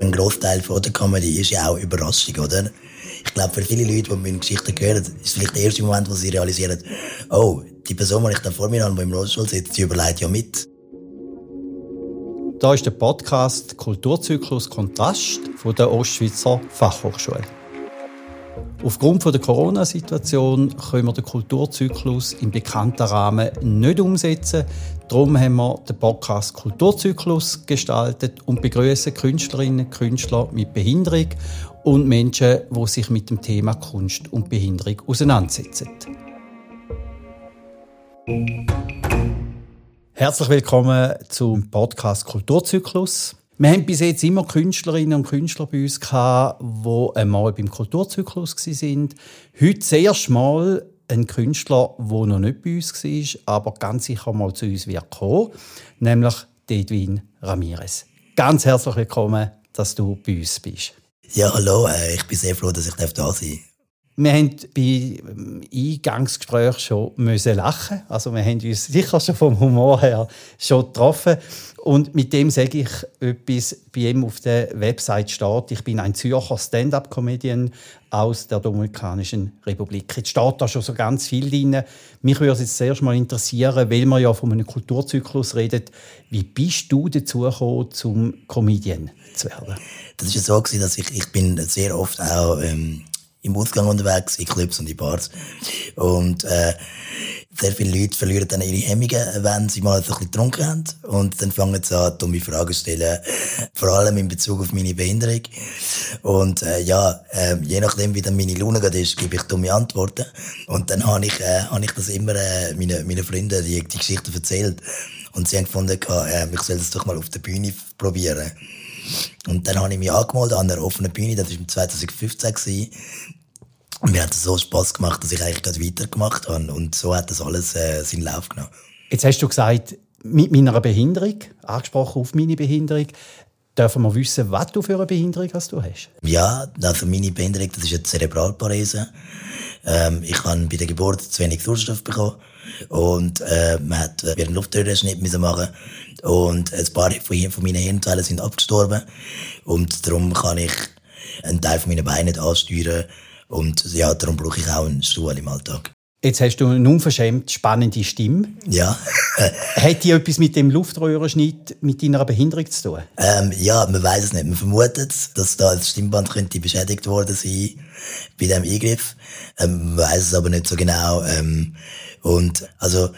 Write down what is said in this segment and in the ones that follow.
Ein Großteil von der Comedy ist ja auch Überraschung, oder? Ich glaube, für viele Leute, die meine Geschichten hören, ist es vielleicht der erste Moment, wo sie realisieren, oh, die Person, die ich da vor mir habe, die im Rollstuhl sitzt, die überlegt ja mit. Da ist der Podcast Kulturzyklus Kontrast von der Ostschweizer Fachhochschule. Aufgrund der Corona-Situation können wir den Kulturzyklus im bekannten Rahmen nicht umsetzen. Darum haben wir den Podcast Kulturzyklus gestaltet und begrüßen Künstlerinnen und Künstler mit Behinderung und Menschen, die sich mit dem Thema Kunst und Behinderung auseinandersetzen. Herzlich willkommen zum Podcast Kulturzyklus. Wir haben bis jetzt immer Künstlerinnen und Künstler bei uns gehabt, die einmal beim Kulturzyklus waren. Heute das erste Mal ein Künstler, der noch nicht bei uns war, aber ganz sicher mal zu uns wird kommen, nämlich Edwin Ramirez. Ganz herzlich willkommen, dass du bei uns bist. Ja, hallo, äh, ich bin sehr froh, dass ich da sein darf. Wir haben bei Eingangsgespräch schon müssen lachen. Also wir haben uns sicher schon vom Humor her schon getroffen. Und mit dem sage ich etwas, bei ihm auf der Website steht, ich bin ein Zürcher Stand-up-Comedian aus der Dominikanischen Republik. Jetzt steht da schon so ganz viel drin. Mich würde es jetzt zuerst mal interessieren, weil wir ja von einem Kulturzyklus reden, wie bist du dazu gekommen, zum Comedian zu werden? Das war so, dass ich, ich bin sehr oft auch... Ähm im Ausgang unterwegs, in Clubs und in Bars. Und äh, sehr viele Leute verlieren dann ihre Hemmungen, wenn sie mal ein bisschen getrunken haben. Und dann fangen sie an, dumme Fragen zu stellen, vor allem in Bezug auf meine Behinderung. Und äh, ja, äh, je nachdem, wie dann meine Laune gerade ist, gebe ich dumme Antworten. Und dann habe ich, äh, hab ich das immer äh, meinen meine Freunden die, die Geschichte erzählt. Und sie haben gefunden, äh, ich soll das doch mal auf der Bühne probieren. Und dann habe ich mich angemeldet an einer offenen Bühne, das war 2015. Und mir hat es so Spass gemacht, dass ich eigentlich gerade weitergemacht habe. Und so hat das alles äh, seinen Lauf genommen. Jetzt hast du gesagt, mit meiner Behinderung, angesprochen auf meine Behinderung, dürfen wir wissen, was du für eine Behinderung hast du hast? Ja, also meine Behinderung, das ist eine Zerebralparese. Ähm, ich habe bei der Geburt zu wenig Sauerstoff bekommen und äh, man hat äh, einen Luftröhrenschnitt müssen machen und ein paar von, von meinen Hirnzellen sind abgestorben und darum kann ich einen Teil von meinen Beinen nicht ansteuern und ja, darum brauche ich auch einen Stuhl im Alltag. Jetzt hast du eine unverschämt spannende Stimme. Ja. Hat die etwas mit dem Luftröhrenschnitt, mit deiner Behinderung zu tun? Ähm, ja, man weiß es nicht. Man vermutet, dass da das Stimmband könnte beschädigt worden sein bei dem Eingriff. Ähm, man weiß es aber nicht so genau. Ähm, und also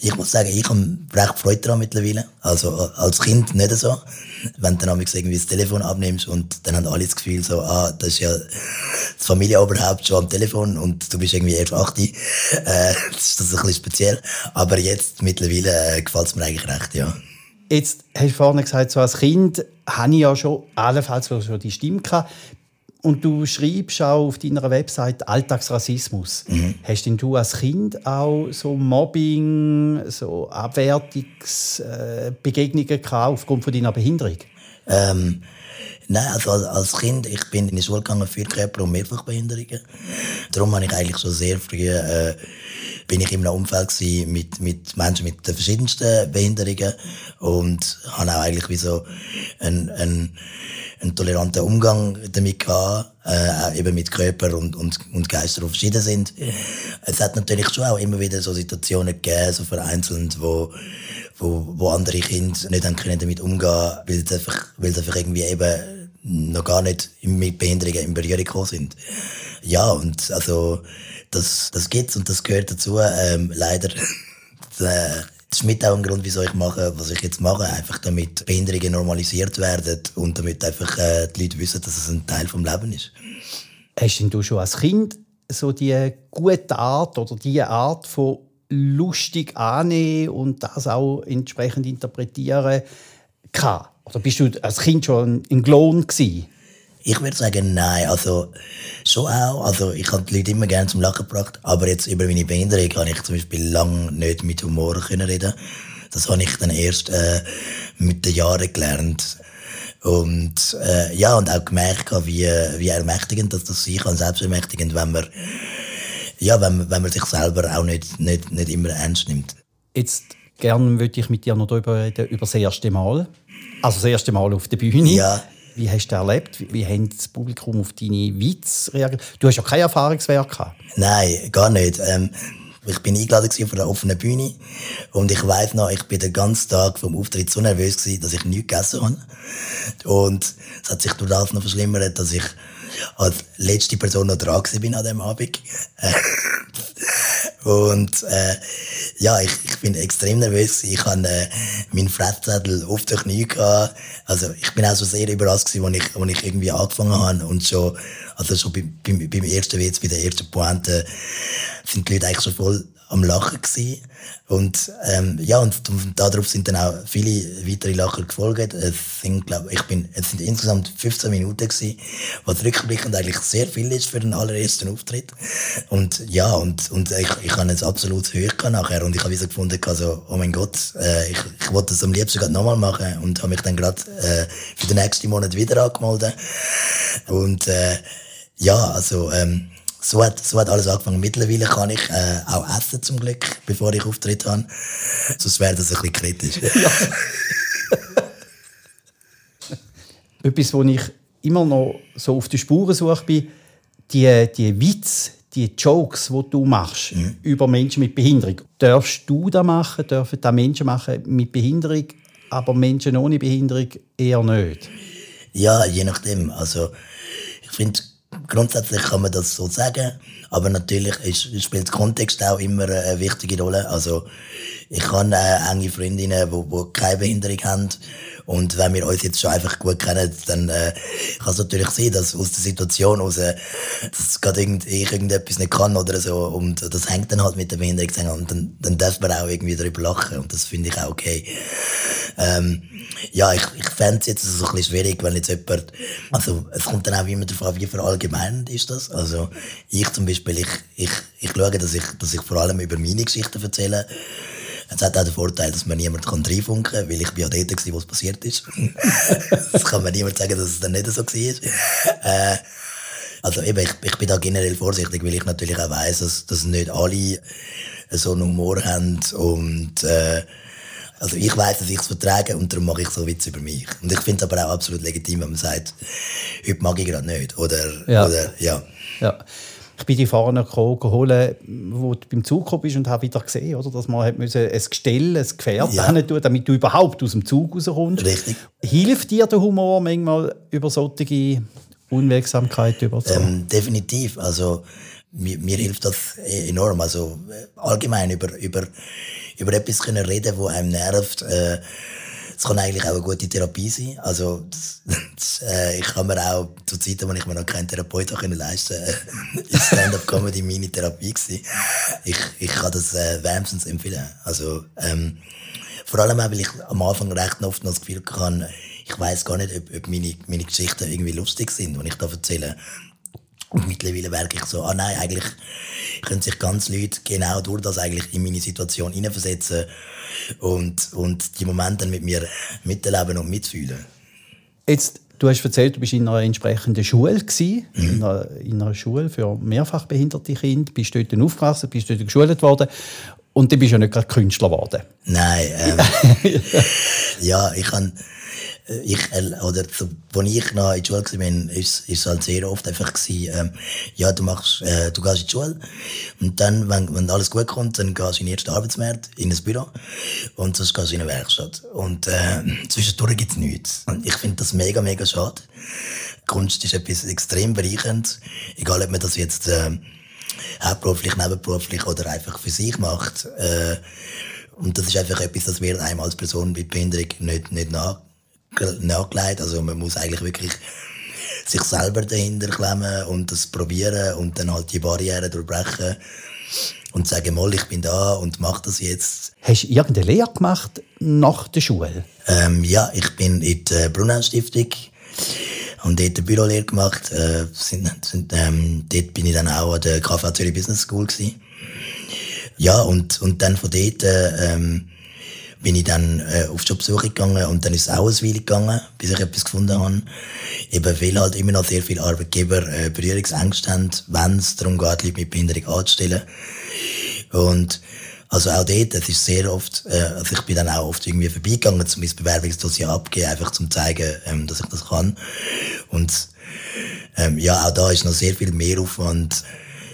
ich muss sagen, ich habe recht Freude daran mittlerweile. Also als Kind nicht so. Wenn du dann irgendwie das Telefon abnimmst und dann haben alle das Gefühl so, ah, das ist ja das Familienoberhaupt schon am Telefon und du bist irgendwie erst 8. Äh, das ist das ein bisschen speziell. Aber jetzt mittlerweile äh, gefällt es mir eigentlich recht, ja. Jetzt hast du vorhin gesagt, so als Kind habe ich ja schon allenfalls schon die Stimme gehabt. Und du schreibst auch auf deiner Website Alltagsrassismus. Mhm. Hast denn du als Kind auch so Mobbing, so Abwertungsbegegnungen gehabt aufgrund von deiner Behinderung? Ähm, nein, also als Kind, ich bin in die Schule gegangen für Körper- und Mehrfachbehinderungen. Darum habe ich eigentlich schon sehr früh, äh, bin ich in einem Umfeld mit, mit Menschen mit den verschiedensten Behinderungen und habe auch eigentlich wie so ein, ein einen toleranten Umgang damit gehabt, äh, eben mit Körper und, und, und Geister, die verschieden sind. Es hat natürlich schon auch immer wieder so Situationen gegeben, so vereinzelt, wo, wo, wo andere Kinder nicht können damit umgehen, weil sie einfach, weil sie einfach irgendwie eben noch gar nicht mit Behinderungen in Berührung gekommen sind. Ja, und also, das, das gibt's und das gehört dazu. Ähm, leider, äh, das ist mit auch ein Grund, wieso ich mache, was ich jetzt mache. Einfach damit Behinderungen normalisiert werden und damit einfach äh, die Leute wissen, dass es ein Teil vom Leben ist. Hast denn du schon als Kind so die gute Art oder die Art von lustig annehmen und das auch entsprechend interpretieren gehabt? Oder bist du als Kind schon ein Klon gewesen? Ich würde sagen, nein. Also, schon auch. Also, ich habe die Leute immer gerne zum Lachen gebracht. Aber jetzt über meine Behinderung kann ich zum Beispiel lange nicht mit Humor können reden. Das habe ich dann erst äh, mit den Jahren gelernt. Und äh, ja, und auch gemerkt, wie, wie ermächtigend das, das sein kann, selbstermächtigend, wenn man, ja, wenn, wenn man sich selber auch nicht, nicht, nicht immer ernst nimmt. Jetzt gerne würde ich mit dir noch darüber reden, über das erste Mal. Also das erste Mal auf der Bühne. Ja. Wie hast du das erlebt? Wie, wie hat das Publikum auf deine Witze reagiert? Du hast ja kein Erfahrungswerk gehabt. Nein, gar nicht. Ähm, ich bin eingeladen auf einer offenen Bühne und ich weiß noch, ich bin den ganzen Tag vom Auftritt so nervös gewesen, dass ich nichts gegessen habe. Und es hat sich durch noch verschlimmert, dass ich als letzte Person noch dran bin an dem Abend. Und äh, ja, ich, ich bin extrem nervös. Ich habe äh, meinen Fresszettel auf den Knie gehabt. Also ich bin auch so sehr überrascht gewesen, als ich, als ich irgendwie angefangen habe und schon, also schon beim, beim, beim ersten Witz, bei der ersten Pointe, sind die Leute eigentlich schon voll am Lachen gewesen. Und ähm, ja, und, darauf sind dann auch viele weitere Lacher gefolgt. Es sind, glaub, ich bin, es sind insgesamt 15 Minuten gewesen, was rückblickend eigentlich sehr viel ist für den allerersten Auftritt. Und ja, und, und ich, ich habe jetzt absolut Höhe nachher und ich habe wieder gefunden, also, oh mein Gott, äh, ich, ich wollte das am liebsten gerade nochmal machen und habe mich dann gerade äh, für den nächsten Monat wieder angemeldet. Und äh, ja, also ähm, so hat, so hat alles angefangen. Mittlerweile kann ich äh, auch essen, zum Glück, bevor ich Auftritt habe. Sonst wäre das ein bisschen kritisch. Ja. Etwas, wo ich immer noch so auf der Spurensuche bin, die, die Witze, die Jokes, die du machst mhm. über Menschen mit Behinderung. Darfst du das machen? Dürfen das Menschen machen mit Behinderung, aber Menschen ohne Behinderung eher nicht? Ja, je nachdem. Also, ich finde, grundsätzlich kann man das so sagen, aber natürlich ist, spielt Kontext auch immer eine wichtige Rolle. Also ich habe äh, enge Freundinnen, die, die keine Behinderung haben und wenn wir uns jetzt schon einfach gut kennen, dann äh, kann es natürlich sein, dass aus der Situation heraus, äh, dass gerade irgend, ich irgendetwas nicht kann oder so und das hängt dann halt mit der Behinderung zusammen und dann, dann darf man auch irgendwie darüber lachen und das finde ich auch okay. Ähm, ja, ich, ich fände es jetzt so ein bisschen schwierig, wenn jetzt jemand, also es kommt dann auch immer an, wie verallgemeinend ist das. Also ich zum Beispiel, ich, ich, ich schaue, dass ich, dass ich vor allem über meine Geschichten erzähle. Es hat auch den Vorteil, dass man niemand kann reinfunken kann, weil ich bin ja dort war, wo es passiert ist. das kann mir niemand sagen, dass es dann nicht so war. Äh, also eben, ich, ich bin da generell vorsichtig, weil ich natürlich auch weiss, dass, dass nicht alle so einen Humor haben und äh, also ich weiß, dass ich es vertrage und darum mache ich so Witze über mich. Und ich finde es aber auch absolut legitim, wenn man sagt, heute mag ich gerade nicht. Oder ja. Oder, ja. ja. Ich bin die Fahrer geholt, wo du beim Zug gekommen bist und habe wieder gesehen, oder, dass man hat müssen ein Gestell, ein Gefährt ja. tun damit du überhaupt aus dem Zug rauskommst. Richtig. Hilft dir der Humor manchmal über solche Unwegsamkeit überzukommen? Ähm, definitiv. Also mir, mir hilft das enorm. Also allgemein über, über über etwas können reden, wo einem nervt. Äh, es kann eigentlich auch eine gute Therapie sein. Also, das, das, äh, ich kann mir auch zu Zeiten, wo ich mir noch keinen Therapeut leisten konnte, ist Stand-up-Comedy meine Therapie gewesen. Ich, ich kann das äh, wärmstens empfehlen. Also, ähm, vor allem auch, weil ich am Anfang recht oft noch das Gefühl hatte, ich weiß gar nicht, ob, ob meine, meine Geschichten irgendwie lustig sind, wenn ich da erzähle. Und mittlerweile merke ich so, ah nein, eigentlich können sich ganz Leute genau durch das eigentlich in meine Situation hineinversetzen und, und die Momente dann mit mir miterleben und mitfühlen. Jetzt, du hast erzählt, du bist in einer entsprechenden Schule gewesen, mhm. in, einer, in, einer, Schule für mehrfach behinderte Kinder, bist dort aufgewachsen, bist dort geschult worden und dann bist du ja nicht gerade Künstler geworden. Nein, ähm, ja, ich habe ich, äh, oder so, als ich noch in der Schule war, ist, ist es halt sehr oft einfach gewesen, ähm, ja, du machst, äh, du gehst in die Schule und dann, wenn, wenn alles gut kommt, dann gehst du in den ersten Arbeitsmarkt, in ein Büro und sonst gehst du in eine Werkstatt. Und äh, zwischendurch gibt's nichts. Und ich finde das mega, mega schade. Kunst ist etwas extrem bereichernd, egal ob man das jetzt äh, hauptberuflich, nebenberuflich oder einfach für sich macht. Äh, und das ist einfach etwas, das wird einem als Person mit Behinderung nicht, nicht nach nachgelegt. Also man muss eigentlich wirklich sich selber dahinter klemmen und das probieren und dann halt die Barrieren durchbrechen und sagen, mal, ich bin da und mach das jetzt. Hast du irgendeine Lehre gemacht nach der Schule? Ähm, ja, ich bin in der Brunel Stiftung und dort eine Bürolehre gemacht. Äh, sind, sind, ähm, dort bin ich dann auch an der KV Zürich Business School gewesen. Ja, und, und dann von dort ähm, bin ich dann äh, auf Jobsuche gegangen und dann ist es auch ein Weile gegangen, bis ich etwas gefunden habe. Eben weil halt immer noch sehr viele Arbeitgeber äh, Berührungsängste haben, wenn es darum geht, Leute mit Behinderung anzustellen. Und Also auch dort, es ist sehr oft, äh, also ich bin dann auch oft irgendwie vorbeigegangen, um mein Bewerbungsdossier abzugeben, einfach zum zeigen, ähm, dass ich das kann. Und ähm, ja, auch da ist noch sehr viel Mehraufwand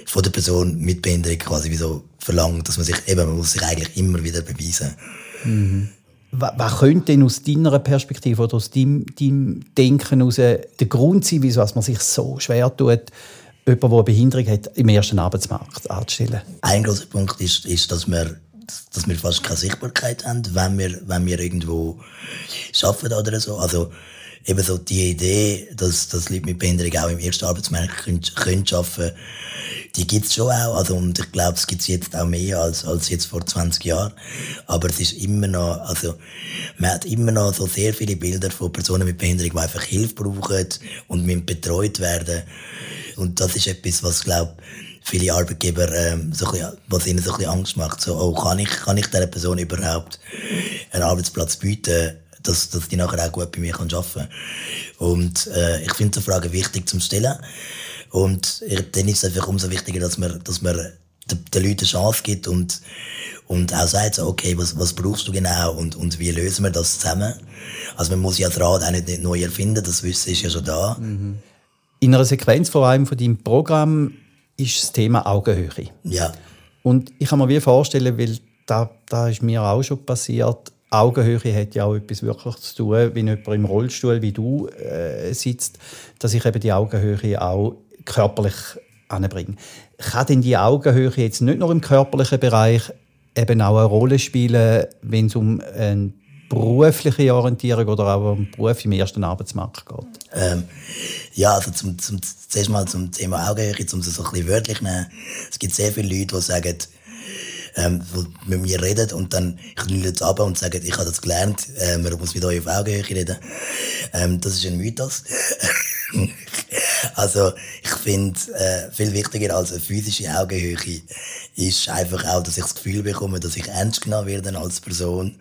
von der Person mit Behinderung quasi wie so verlangt, dass man sich eben, man muss sich eigentlich immer wieder beweisen. Mhm. Was, könnte denn aus deiner Perspektive oder aus deinem, deinem Denken heraus der Grund sein, wieso man sich so schwer tut, jemanden, der eine Behinderung hat, im ersten Arbeitsmarkt anzustellen? Ein großer Punkt ist, ist dass wir dass wir fast keine Sichtbarkeit haben, wenn wir, wenn wir irgendwo arbeiten oder so. Also, eben so die Idee, dass, dass Leute mit Behinderung auch im ersten Arbeitsmarkt können, können arbeiten die gibt's schon auch. Also, und ich glaube, es gibt's jetzt auch mehr als, als jetzt vor 20 Jahren. Aber es ist immer noch, also, man hat immer noch so sehr viele Bilder von Personen mit Behinderung, die einfach Hilfe brauchen und müssen betreut werden. Und das ist etwas, was, glaube viele Arbeitgeber, ähm, so ein bisschen, was ihnen so ein bisschen Angst macht. So, oh, kann ich, kann ich dieser Person überhaupt einen Arbeitsplatz bieten? dass, dass die nachher auch gut bei mir arbeiten kann. Und äh, ich finde die Frage wichtig zum Stellen. Und dann ist es einfach umso wichtiger, dass man, dass man den, Leuten eine Chance gibt und, und auch sagt, so, okay, was, was brauchst du genau und, und wie lösen wir das zusammen? Also man muss ja das Rad auch nicht, nicht neu erfinden, das Wissen ist ja schon da. Mhm. In einer Sequenz vor allem von deinem Programm ist das Thema Augenhöhe. Ja. Und ich kann mir wie vorstellen, weil da, da ist mir auch schon passiert, Augenhöhe hat ja auch etwas wirklich zu tun, wenn jemand im Rollstuhl wie du äh, sitzt, dass ich eben die Augenhöhe auch körperlich anbringe. Kann denn die Augenhöhe jetzt nicht nur im körperlichen Bereich eben auch eine Rolle spielen, wenn es um eine berufliche Orientierung oder auch um Beruf im ersten Arbeitsmarkt geht? Ähm, ja, also zum, zum, zuerst mal zum Thema Augenhöhe, um es so ein bisschen wörtlich nehmen. Es gibt sehr viele Leute, die sagen, ähm, mit mir reden und dann, ich jetzt ab und sage, ich habe das gelernt, äh, man muss mit euch auf Augenhöhe reden. Ähm, das ist ein Mythos. also, ich finde, äh, viel wichtiger als eine physische Augenhöhe ist einfach auch, dass ich das Gefühl bekomme, dass ich ernst genommen werde als Person.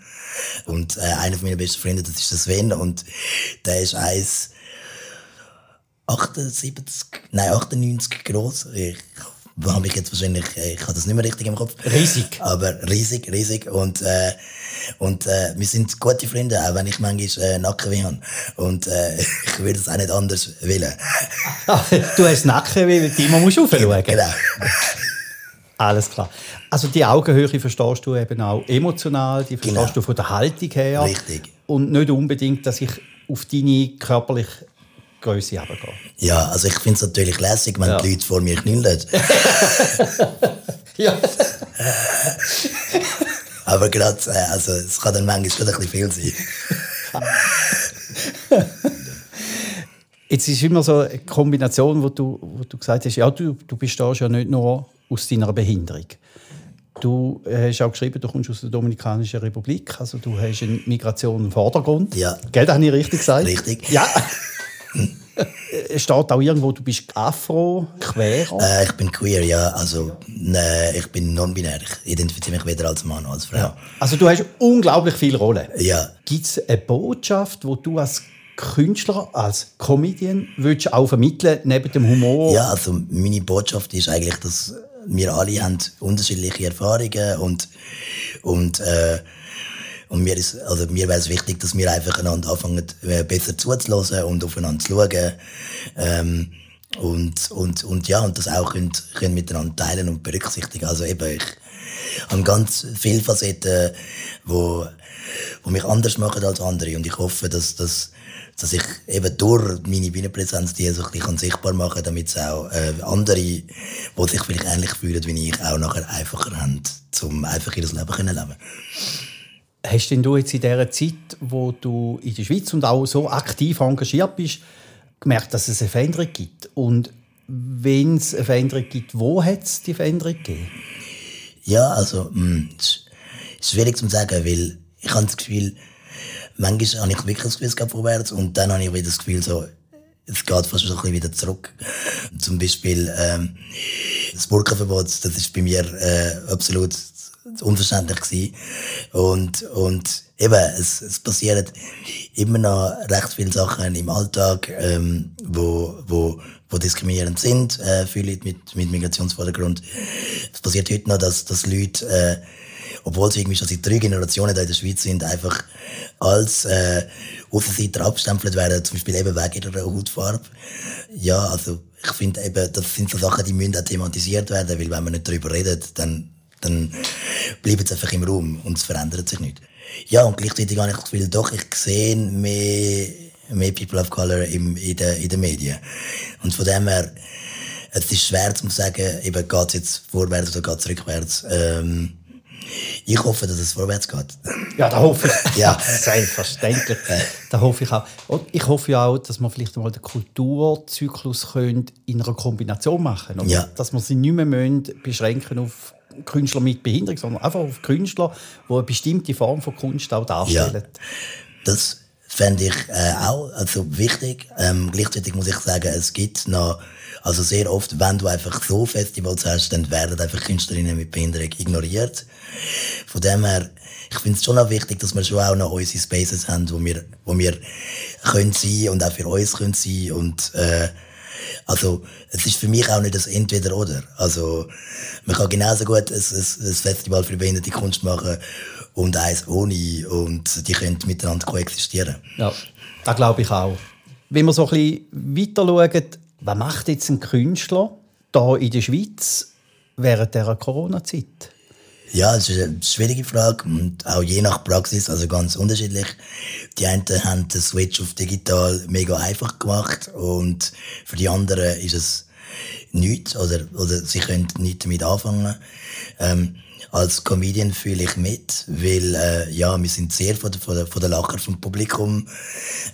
Und äh, einer von meinen besten Freunden, das ist der Sven, und der ist eins 78, nein, 98 groß. Ich habe ich jetzt wahrscheinlich, äh, ich habe das nicht mehr richtig im Kopf. Riesig. Aber riesig, riesig. Und, äh, und äh, wir sind gute Freunde, auch wenn ich manchmal äh, Nackenweh habe. Und äh, ich würde es auch nicht anders wollen. du hast Nackenweh, weil du immer musst aufschauen. Genau. Alles klar. Also die Augenhöhe verstehst du eben auch emotional, die verstehst genau. du von der Haltung her. Richtig. Und nicht unbedingt, dass ich auf deine körperliche Größe runtergehen. Ja, also ich finde es natürlich lässig, wenn ja. die Leute vor mir knüllen. ja. Aber gerade, äh, also es kann dann manchmal ein bisschen viel sein. Jetzt ist immer so eine Kombination, wo du, wo du gesagt hast, ja, du, du bestehst ja nicht nur aus deiner Behinderung. Du hast auch geschrieben, du kommst aus der Dominikanischen Republik, also du hast eine Migration im Vordergrund. Ja. Gell, das habe ich richtig gesagt? Richtig. Ja. Steht auch irgendwo, du bist Afro, queer? Äh, ich bin queer, ja. Also, ne, ich bin non-binär. Ich identifiziere mich weder als Mann noch als Frau. Ja. Also, du hast unglaublich viele Rollen. Ja. Gibt es eine Botschaft, die du als Künstler, als Comedian, willst auch vermitteln, neben dem Humor? Ja, also, meine Botschaft ist eigentlich, dass wir alle haben unterschiedliche Erfahrungen und, und, äh, und mir ist, also mir wäre es wichtig, dass wir einfach einander anfangen, äh, besser zuzulassen und aufeinander zu schauen. Ähm, und, und, und ja, und das auch können, können miteinander teilen und berücksichtigen. Also eben, ich habe ganz viele Facetten, wo, wo mich anders machen als andere. Und ich hoffe, dass, dass, dass ich eben durch meine Bühnenpräsenz die so ein bisschen sichtbar machen kann, damit es auch äh, andere, die sich vielleicht ähnlich fühlen wie ich, auch nachher einfacher haben, um einfach ihr Leben zu leben Hast denn du jetzt in dieser Zeit, wo du in der Schweiz und auch so aktiv engagiert bist, gemerkt, dass es eine Veränderung gibt? Und wenn es eine Veränderung gibt, wo hat es die Veränderung gegeben? Ja, also, mh, hm, es ist schwierig zu sagen, weil ich habe das Gefühl, manchmal habe ich wirklich das Gefühl, es geht vorwärts und dann habe ich wieder das Gefühl, so, es geht fast ein bisschen wieder zurück. Zum Beispiel ähm, das Burkenverbot, das ist bei mir äh, absolut unverständlich gewesen. Und, und eben, es, es passieren immer noch recht viele Sachen im Alltag, ähm, wo, wo, wo diskriminierend sind äh, für Leute mit, mit Migrationsvordergrund. Es passiert heute noch, dass, dass Leute äh, obwohl sie irgendwie schon seit drei Generationen da in der Schweiz sind, einfach als äh, Außenseiter abgestempelt werden, zum Beispiel eben wegen ihrer Hautfarbe. Ja, also ich finde eben, das sind so Sachen, die müssen auch thematisiert werden, weil wenn man nicht darüber redet, dann, dann bleibt es einfach im Raum und es verändert sich nicht. Ja, und gleichzeitig habe ich das Gefühl, doch, ich sehe mehr, mehr People of Color im, in, den, in den Medien. Und von dem her, es ist schwer zu sagen, eben geht es jetzt vorwärts oder geht es rückwärts. Ähm, ich hoffe, dass es vorwärts geht. Ja, da hoffe ich. ja. Selbstverständlich. Da hoffe ich auch. Und ich hoffe ja auch, dass man vielleicht mal den Kulturzyklus in einer Kombination machen können. Ja. Dass man sie nicht mehr beschränken auf Künstler mit Behinderung, sondern einfach auf Künstler, die eine bestimmte Form von Kunst auch darstellen. Ja. Das fände ich äh, auch also wichtig. Ähm, gleichzeitig muss ich sagen, es gibt noch also sehr oft, wenn du einfach so Festivals hast, dann werden einfach Künstlerinnen mit Behinderung ignoriert. Von dem her, ich finde es schon auch wichtig, dass wir schon auch noch unsere Spaces haben, wo wir, wo wir können sein und auch für uns können sein und äh, also es ist für mich auch nicht das Entweder-Oder. Also man kann genauso gut ein, ein, ein Festival für behinderte Kunst machen und eins ohne und die können miteinander koexistieren. Ja, das glaube ich auch. Wenn wir so ein bisschen weiter schauen, was macht jetzt ein Künstler hier in der Schweiz während der Corona-Zeit? Ja, das ist eine schwierige Frage und auch je nach Praxis, also ganz unterschiedlich. Die einen haben den Switch auf digital mega einfach gemacht und für die anderen ist es nichts oder, oder sie können nichts damit anfangen. Ähm, als Comedian fühle ich mit, weil äh, ja, wir sind sehr von von der, von der Lacher vom Publikum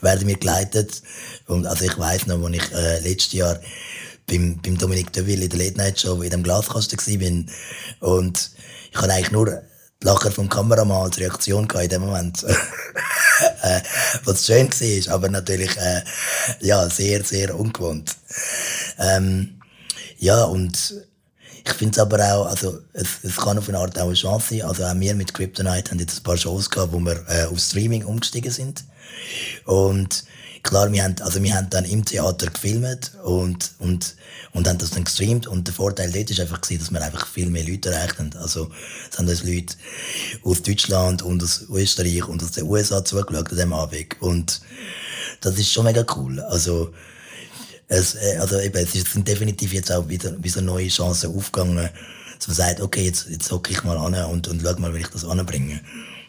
werden wir geleitet. Und also ich weiß noch, als ich äh, letztes Jahr beim, beim Dominik Deville in der Late Night Show in dem Glaskasten war und ich hatte eigentlich nur die Lacher vom Kameramann als Reaktion in dem Moment. äh, was schön war, aber natürlich äh, ja, sehr, sehr ungewohnt. Ähm, ja, und ich finde es aber auch, also es, es kann auf eine Art auch eine Chance sein. Also auch wir mit Kryptonite haben jetzt ein paar Shows gehabt, wo wir äh, auf Streaming umgestiegen sind. Und klar, wir haben, also wir haben dann im Theater gefilmt und, und, und haben das dann gestreamt. Und der Vorteil dort ist einfach dass wir einfach viel mehr Leute haben. Also, es haben uns Leute aus Deutschland und aus Österreich und aus den USA zugeschaut an diesem Abend. Und das ist schon mega cool. Also, es, äh, also eben, es sind definitiv jetzt auch wieder, wieder neue Chancen aufgegangen, dass man sagt, okay, jetzt, jetzt hocke ich mal an und, und schau mal, wie ich das anbringe.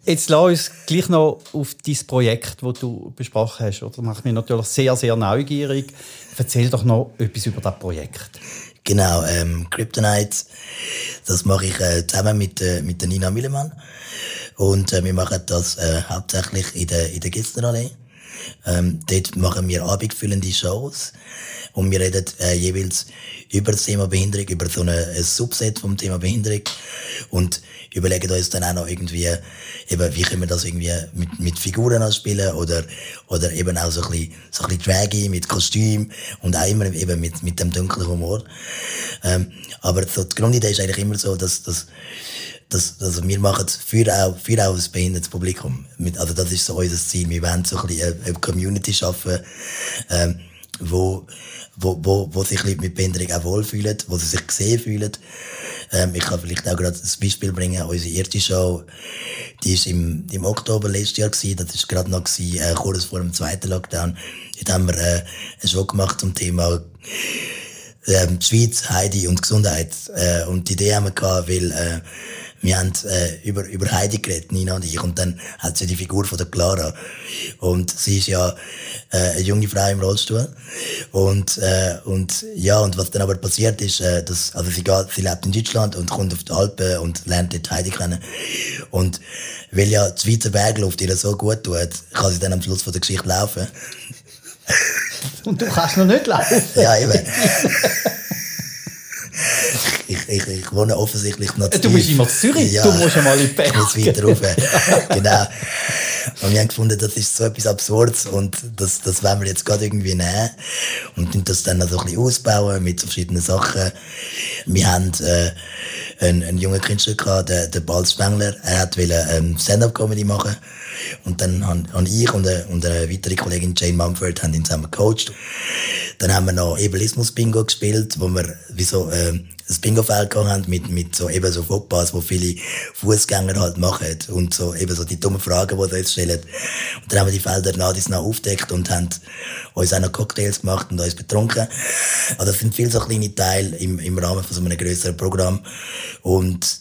Jetzt lass uns gleich noch auf dein Projekt, das du besprochen hast. Das macht mich natürlich sehr, sehr neugierig. Erzähl doch noch etwas über das Projekt. Genau, ähm, Kryptonite, das mache ich äh, zusammen mit, äh, mit der Nina Millemann. Und äh, wir machen das äh, hauptsächlich in der, in der Gistnerallee. Ähm, dort machen wir abendfüllende Shows und wir reden äh, jeweils über das Thema Behinderung, über so ein Subset vom Thema Behinderung und überlegen uns dann auch noch irgendwie, eben, wie können wir das irgendwie mit, mit Figuren anspielen oder, oder eben auch so ein bisschen, so ein bisschen draggy mit Kostüm und auch immer eben mit, mit dem dunklen Humor. Ähm, aber so die Grundidee ist eigentlich immer so, dass, dass das, also wir machen es für auch, für auch ein behindertes Publikum. Also das ist so unser Ziel. Wir wollen so ein bisschen eine, Community schaffen, ähm, wo, wo, wo, wo sich Leute mit Behinderung auch wohlfühlen, wo sie sich gesehen fühlen. Ähm, ich kann vielleicht auch gerade ein Beispiel bringen. Unsere erste Show, die ist im, im Oktober letztes Jahr gewesen. Das ist gerade noch gewesen, äh, kurz vor dem zweiten Lockdown. Dort haben wir äh, eine Show gemacht zum Thema ähm, Schweiz, Heidi und Gesundheit. Äh, und die Idee haben wir gehabt, weil äh, wir haben äh, über, über Heidi geredet, Nina und ich, und dann hat sie die Figur von der Clara. Und sie ist ja äh, eine junge Frau im Rollstuhl. Und, äh, und ja, und was dann aber passiert ist, äh, dass, also sie, geht, sie lebt in Deutschland und kommt auf die Alpen und lernt dort Heidi kennen. Und weil ja die Schweizer Bergluft ihr so gut tut, kann sie dann am Schluss von der Geschichte laufen. Und du kannst noch nicht laufen. ja, eben. ich, ich, wohne offensichtlich noch Du bist immer in Zürich, ja, du musst ja mal in Berg. Ich muss weiter rauf. genau. Und wir haben gefunden, das ist so etwas Absurdes und das, das wollen wir jetzt gerade irgendwie nehmen und das dann noch so ein bisschen ausbauen mit verschiedenen Sachen. Wir haben äh, einen, einen jungen Künstler gehabt, der, der Balz Spengler, er hat ähm, Stand-Up-Comedy machen und dann haben, haben ich und eine, und eine weitere Kollegin Jane Mumford haben ihn zusammen gecoacht. Dann haben wir noch Ebelismus-Bingo gespielt, wo wir wie so äh, ein Bingo-Feld haben mit, mit so eben so Footpass, wo viele Fußgänger halt machen und so eben so die dummen Fragen, die sie jetzt stellen. Und dann haben wir die Felder nach dies nach aufdeckt und haben uns auch noch Cocktails gemacht und uns betrunken. Also das sind viele so kleine Teile im, im Rahmen von so einem größeren Programm und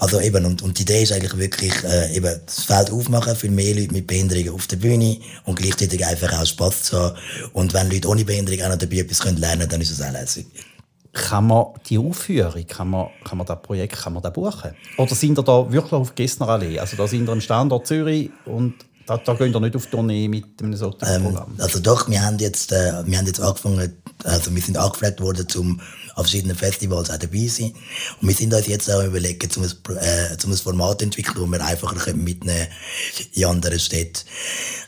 also eben, und, und die Idee ist eigentlich wirklich, äh, eben das Feld aufmachen für mehr Leute mit Behinderungen auf der Bühne und gleichzeitig einfach auch Spaß zu haben. Und wenn Leute ohne Behinderung auch noch dabei etwas lernen können, dann ist es auch lässig. Kann man die Aufführung, kann man, kann man das Projekt, kann man das buchen? Oder sind ihr da wirklich auf Gessnerallee? Also da sind ihr im Standort Zürich und da, da gehen ihr nicht auf Tournee mit einem solchen ähm, Programm? Also doch, wir haben jetzt, äh, wir haben jetzt angefangen, also wir sind angefragt worden, zum auf verschiedenen Festivals auch dabei sein. Und wir sind uns jetzt auch überlegen, zum ein, äh, zum ein Format entwickeln, wo wir einfacher mitnehmen in anderen Städten.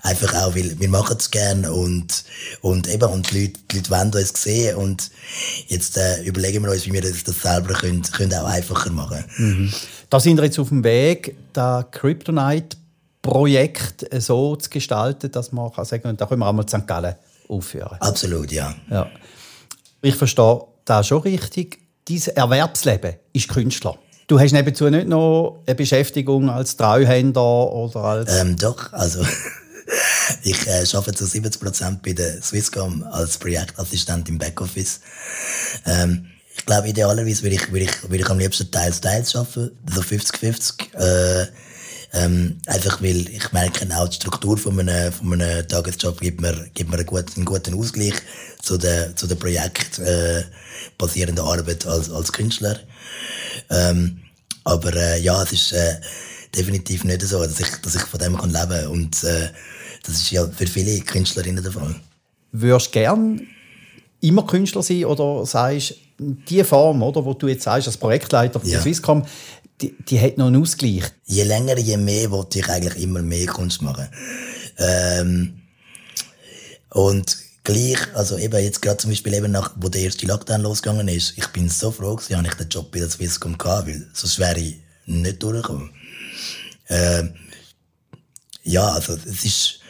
Einfach auch, weil wir machen es gerne und, und eben, und die Leute, die Leute wollen uns sehen und jetzt äh, überlegen wir uns, wie wir das, das selber können, können auch einfacher machen. Mhm. Da sind wir jetzt auf dem Weg, da Kryptonite Projekt so zu gestalten, dass man kann sagen, da können wir einmal St. Gallen aufführen. Absolut, ja. ja. Ich verstehe das schon richtig. Dein Erwerbsleben ist Künstler. Du hast nebenzu nicht noch eine Beschäftigung als Treuhänder oder als... Ähm, doch, also ich äh, arbeite zu 70% bei der Swisscom als Projektassistent im Backoffice. Ähm, ich glaube, idealerweise würde ich, würde ich, würde ich am liebsten teils teils arbeiten, so 50-50. Äh, ähm, einfach weil ich merke auch die Struktur von einem, von einem Tagesjob gibt mir, gibt mir einen, guten, einen guten Ausgleich zu der, zu der Projekt äh, Arbeit als, als Künstler. Ähm, aber äh, ja, es ist äh, definitiv nicht so, dass ich, dass ich von dem kann leben kann. Und äh, das ist ja für viele Künstlerinnen der Fall. Würdest du gerne immer Künstler sein oder sagst die Form, oder, wo du jetzt sagst, als Projektleiter von ja. Swisscom, die, die hat noch einen Ausgleich. Je länger, je mehr wollte ich eigentlich immer mehr Kunst machen. Ähm, und gleich, also eben jetzt gerade zum Beispiel eben nach, wo der erste Lockdown losgegangen ist, ich bin so froh gewesen, habe ich den Job bei der Swisscom gehabt, weil sonst wäre ich nicht durchgekommen. Ähm, ja, also es ist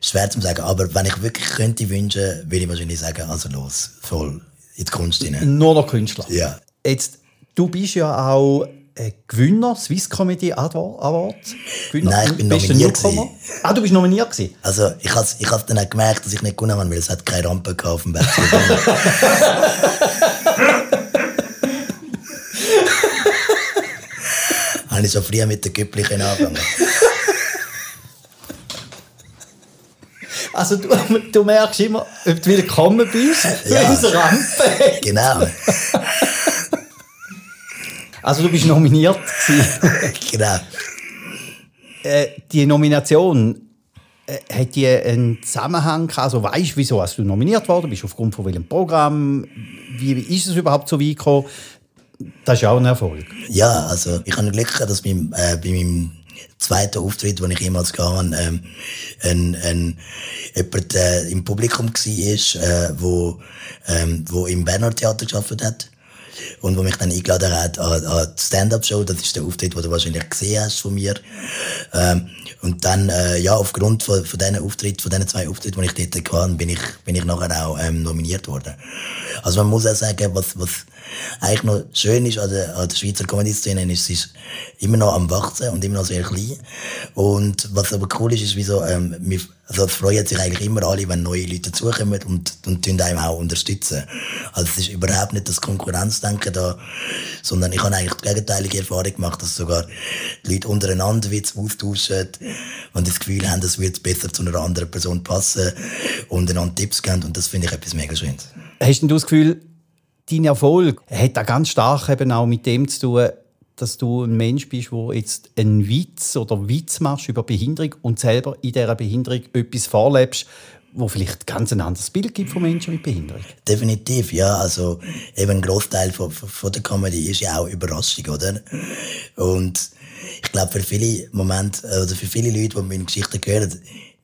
schwer zu sagen, aber wenn ich wirklich könnte wünschen, würde ich wahrscheinlich sagen, also los, voll in die Kunst rein. Nur noch Künstler? Ja. Jetzt, du bist ja auch äh, Gewinner, Swiss Comedy Award. Gewinner. Nein, ich bin nominiert. Ah, du bist nominiert gewesen? Also, ich habe ich hab dann auch gemerkt, dass ich nicht gewonnen habe, weil es hat keine Rampe auf dem Berg. habe ich so früh mit den Güpplichen angefangen. Also du, du merkst immer, ob du wieder gekommen bist, ja. diese Rampe. genau. Also du bist nominiert. genau. Äh, die Nomination, äh, hat die einen Zusammenhang? Also weißt du, wieso hast du nominiert worden? Bist du aufgrund von welchem Programm? Wie ist es überhaupt so weit gekommen? Das ist ja auch ein Erfolg. Ja, also ich habe Glück gehabt, dass beim, äh, bei meinem zweiten Auftritt, den ich jemals hatte, ähm, ein, ein, jemand äh, im Publikum war, äh, wo, ähm, wo im Berner Theater gearbeitet hat und wo mich dann eingeladen hat an, an die Stand-Up-Show. Das ist der Auftritt, den du wahrscheinlich gesehen hast von mir. Ähm, und dann, äh, ja, aufgrund von, von diesen Auftritten, von diesen zwei Auftritten, die ich dort hatte, bin ich, bin ich nachher auch ähm, nominiert worden. Also man muss auch sagen, was, was eigentlich noch schön ist an der, an der Schweizer Comedy-Szene, ist, sie ist immer noch am Wachsen und immer noch sehr klein. Und was aber cool ist, ist, wieso, ähm, wir, also es freuen sich eigentlich immer alle, wenn neue Leute dazukommen und, und tun einem auch unterstützen. Also es ist überhaupt nicht das Konkurrenzdenken da, sondern ich habe eigentlich die gegenteilige Erfahrung gemacht, dass sogar die Leute untereinander Witze austauschen und das Gefühl haben, es wird besser zu einer anderen Person passen und einander Tipps geben und das finde ich etwas mega Schönes. Hast du das Gefühl, dein Erfolg hat da ganz stark eben auch mit dem zu tun, dass du ein Mensch bist, der jetzt einen Witz oder Witz machst über Behinderung und selber in dieser Behinderung etwas vorlebst, wo vielleicht ganz ein anderes Bild gibt von Menschen mit Behinderung. Definitiv, ja. Also eben ein Großteil von, von der Comedy ist ja auch Überraschung, oder? Und ich glaube, für viele Momente, oder für viele Leute, die meine Geschichten hören,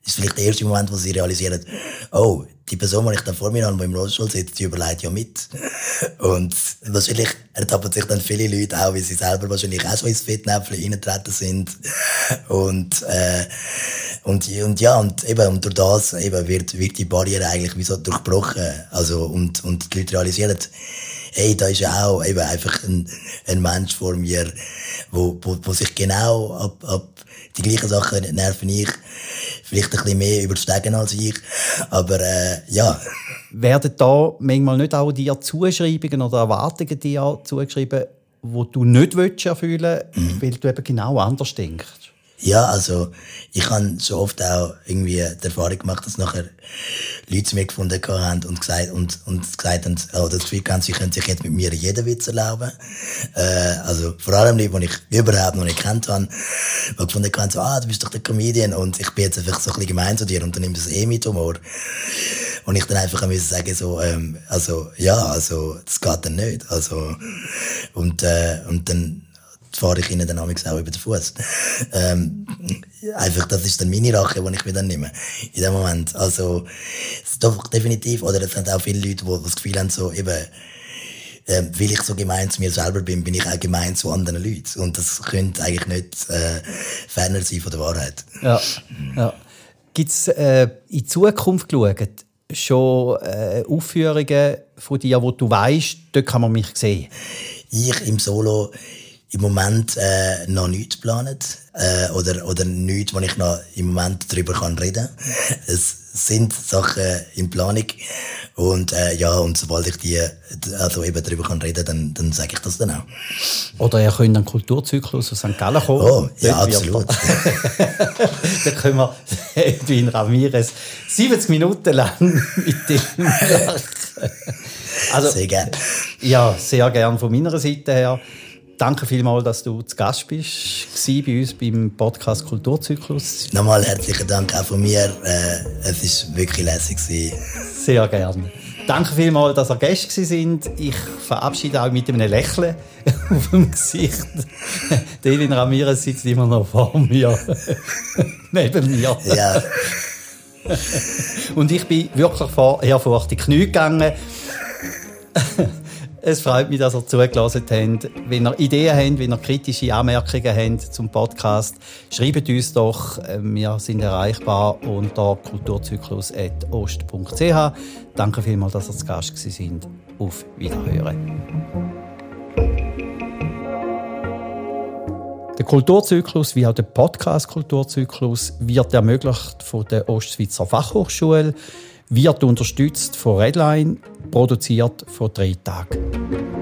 ist vielleicht der erste Moment, wo sie realisieren, oh, die Person, die ich da vor mir habe, die im Rollstuhl sitzt, die überlegt ja mit. Und wahrscheinlich ertappen sich dann viele Leute auch, wie sie selber wahrscheinlich auch so ins Fettnäpfchen reingetreten sind. Und, äh, und, und ja, und eben, und durch das eben wird, wird die Barriere eigentlich wie so durchbrochen. Also, und, und die Leute realisieren, hey, da ist ja auch eben einfach ein, ein Mensch vor mir, wo, wo, wo sich genau ab, ab die gleichen Sachen nerven ich vielleicht ein bisschen mehr übersteigen als ich, aber äh, ja. Werden da manchmal nicht auch dir Zuschreibungen oder Erwartungen dir zugeschrieben, die du nicht erfüllen willst, mhm. weil du eben genau anders denkst? Ja, also ich habe so oft auch irgendwie die Erfahrung gemacht, dass nachher Leute zu mir gefunden haben und gesagt, und, und gesagt haben, oh, das Gefühl haben, sie können sich jetzt mit mir jeden Witz erlauben. Äh, also vor allem Leute, die ich überhaupt noch nicht kennt habe, die gefunden haben, so, ah, du bist doch der Comedian und ich bin jetzt einfach so ein bisschen gemein zu dir und dann nimmst du es eh mit Humor. Und ich dann einfach müssen sagen so, ähm, also ja, also das geht dann nicht. Also und äh, und dann fahre ich ihnen dann auch über den Fuß. ähm, einfach, das ist dann meine Rache, die ich mir dann nehme. In dem Moment. Also, doch definitiv, oder es sind auch viele Leute, die das Gefühl haben, so eben, ähm, weil ich so gemein zu mir selber bin, bin ich auch gemein zu anderen Leuten. Und das könnte eigentlich nicht äh, ferner sein von der Wahrheit. Ja, ja. Gibt es äh, in Zukunft geschaut schon äh, Aufführungen von dir, wo du weißt, dort kann man mich sehen? Ich im Solo im Moment äh, noch nichts geplant äh, oder, oder nichts, wo ich noch im Moment darüber kann reden kann. Es sind Sachen in Planung und äh, ja, und sobald ich die also eben darüber kann reden dann, dann sage ich das dann auch. Oder ihr könnt einen Kulturzyklus aus St. Gallen kommen. Oh, ja, absolut. dann können wir Edwin Ramirez 70 Minuten lang mit dem also, Sehr gerne. Ja, sehr gerne von meiner Seite her. Danke vielmals, dass du zu Gast bist bei uns beim Podcast Kulturzyklus. Nochmal herzlichen Dank auch von mir. Äh, es war wirklich lässig. Sehr gerne. Danke vielmals, dass ihr Gäste sind. Ich verabschiede auch mit einem Lächeln auf dem Gesicht. Delin Ramirez sitzt immer noch vor mir. Neben mir. Ja. Und ich bin wirklich vor Ehrfurcht in die Knie gegangen. Es freut mich, dass ihr zugelassen habt. Wenn ihr Ideen habt, wenn ihr kritische Anmerkungen habt zum Podcast, schreibt uns doch. Wir sind erreichbar unter kulturzyklus.ost.ch. Danke vielmals, dass ihr zu Gast sind. Auf Wiederhören. Der Kulturzyklus, wie auch der Podcast Kulturzyklus, wird ermöglicht von der Ostschweizer Fachhochschule, wird unterstützt von Redline, produziert von drei Tagen.